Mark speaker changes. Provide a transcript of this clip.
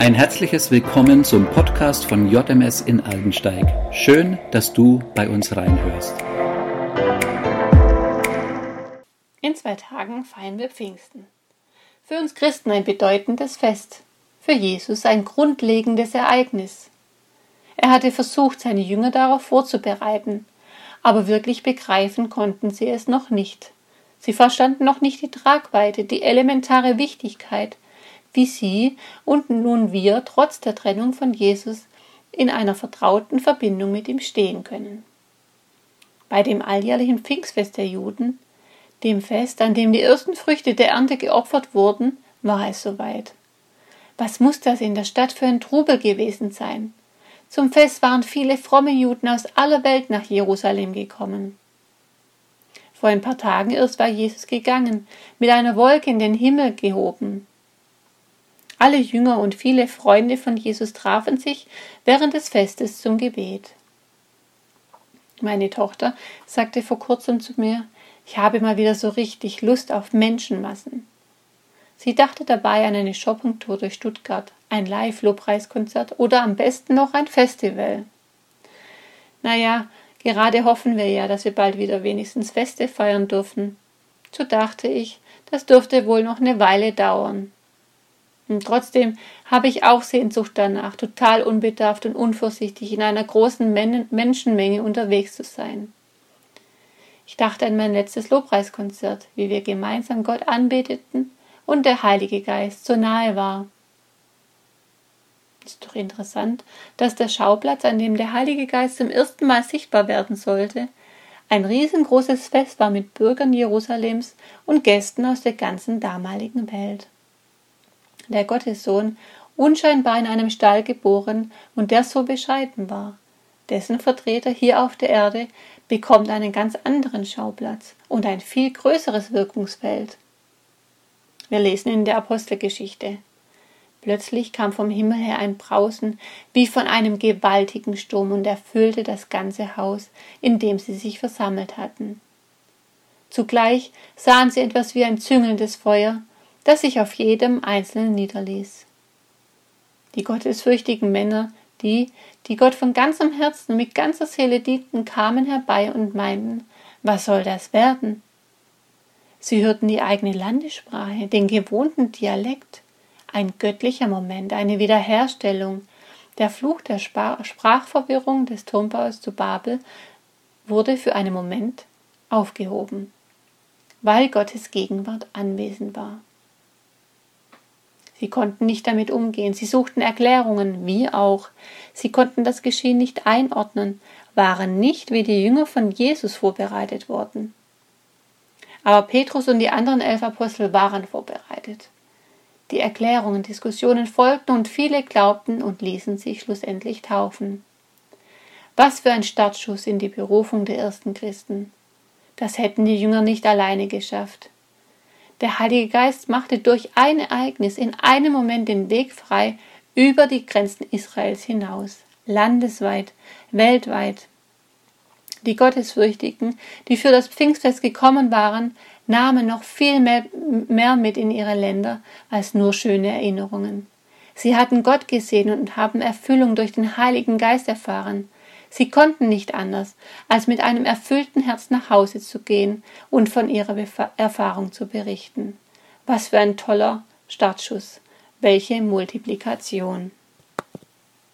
Speaker 1: Ein herzliches Willkommen zum Podcast von JMS in Aldensteig. Schön, dass du bei uns reinhörst.
Speaker 2: In zwei Tagen feiern wir Pfingsten. Für uns Christen ein bedeutendes Fest, für Jesus ein grundlegendes Ereignis. Er hatte versucht, seine Jünger darauf vorzubereiten, aber wirklich begreifen konnten sie es noch nicht. Sie verstanden noch nicht die Tragweite, die elementare Wichtigkeit, wie sie und nun wir trotz der Trennung von Jesus in einer vertrauten Verbindung mit ihm stehen können. Bei dem alljährlichen Pfingstfest der Juden, dem Fest, an dem die ersten Früchte der Ernte geopfert wurden, war es soweit. Was muss das in der Stadt für ein Trubel gewesen sein? Zum Fest waren viele fromme Juden aus aller Welt nach Jerusalem gekommen. Vor ein paar Tagen erst war Jesus gegangen, mit einer Wolke in den Himmel gehoben. Alle Jünger und viele Freunde von Jesus trafen sich während des Festes zum Gebet. Meine Tochter sagte vor kurzem zu mir, ich habe mal wieder so richtig Lust auf Menschenmassen. Sie dachte dabei an eine Shoppingtour durch Stuttgart, ein Live-Lobpreiskonzert oder am besten noch ein Festival. Naja, gerade hoffen wir ja, dass wir bald wieder wenigstens Feste feiern dürfen. So dachte ich, das dürfte wohl noch eine Weile dauern. Und trotzdem habe ich auch Sehnsucht danach, total unbedarft und unvorsichtig in einer großen Men Menschenmenge unterwegs zu sein. Ich dachte an mein letztes Lobpreiskonzert, wie wir gemeinsam Gott anbeteten und der Heilige Geist so nahe war. Ist doch interessant, dass der Schauplatz, an dem der Heilige Geist zum ersten Mal sichtbar werden sollte, ein riesengroßes Fest war mit Bürgern Jerusalems und Gästen aus der ganzen damaligen Welt der Gottessohn, unscheinbar in einem Stall geboren und der so bescheiden war. Dessen Vertreter hier auf der Erde bekommt einen ganz anderen Schauplatz und ein viel größeres Wirkungsfeld. Wir lesen in der Apostelgeschichte. Plötzlich kam vom Himmel her ein Brausen wie von einem gewaltigen Sturm und erfüllte das ganze Haus, in dem sie sich versammelt hatten. Zugleich sahen sie etwas wie ein züngelndes Feuer, das sich auf jedem Einzelnen niederließ. Die gottesfürchtigen Männer, die, die Gott von ganzem Herzen mit ganzer Seele dienten, kamen herbei und meinten, was soll das werden? Sie hörten die eigene Landessprache, den gewohnten Dialekt, ein göttlicher Moment, eine Wiederherstellung. Der Fluch der Sprachverwirrung des Turmbaus zu Babel wurde für einen Moment aufgehoben, weil Gottes Gegenwart anwesend war. Sie konnten nicht damit umgehen, sie suchten Erklärungen, wie auch. Sie konnten das Geschehen nicht einordnen, waren nicht wie die Jünger von Jesus vorbereitet worden. Aber Petrus und die anderen elf Apostel waren vorbereitet. Die Erklärungen, Diskussionen folgten und viele glaubten und ließen sich schlussendlich taufen. Was für ein Startschuss in die Berufung der ersten Christen. Das hätten die Jünger nicht alleine geschafft. Der Heilige Geist machte durch ein Ereignis in einem Moment den Weg frei über die Grenzen Israels hinaus, landesweit, weltweit. Die Gottesfürchtigen, die für das Pfingstfest gekommen waren, nahmen noch viel mehr, mehr mit in ihre Länder als nur schöne Erinnerungen. Sie hatten Gott gesehen und haben Erfüllung durch den Heiligen Geist erfahren. Sie konnten nicht anders, als mit einem erfüllten Herz nach Hause zu gehen und von ihrer Erfahrung zu berichten. Was für ein toller Startschuss, welche Multiplikation.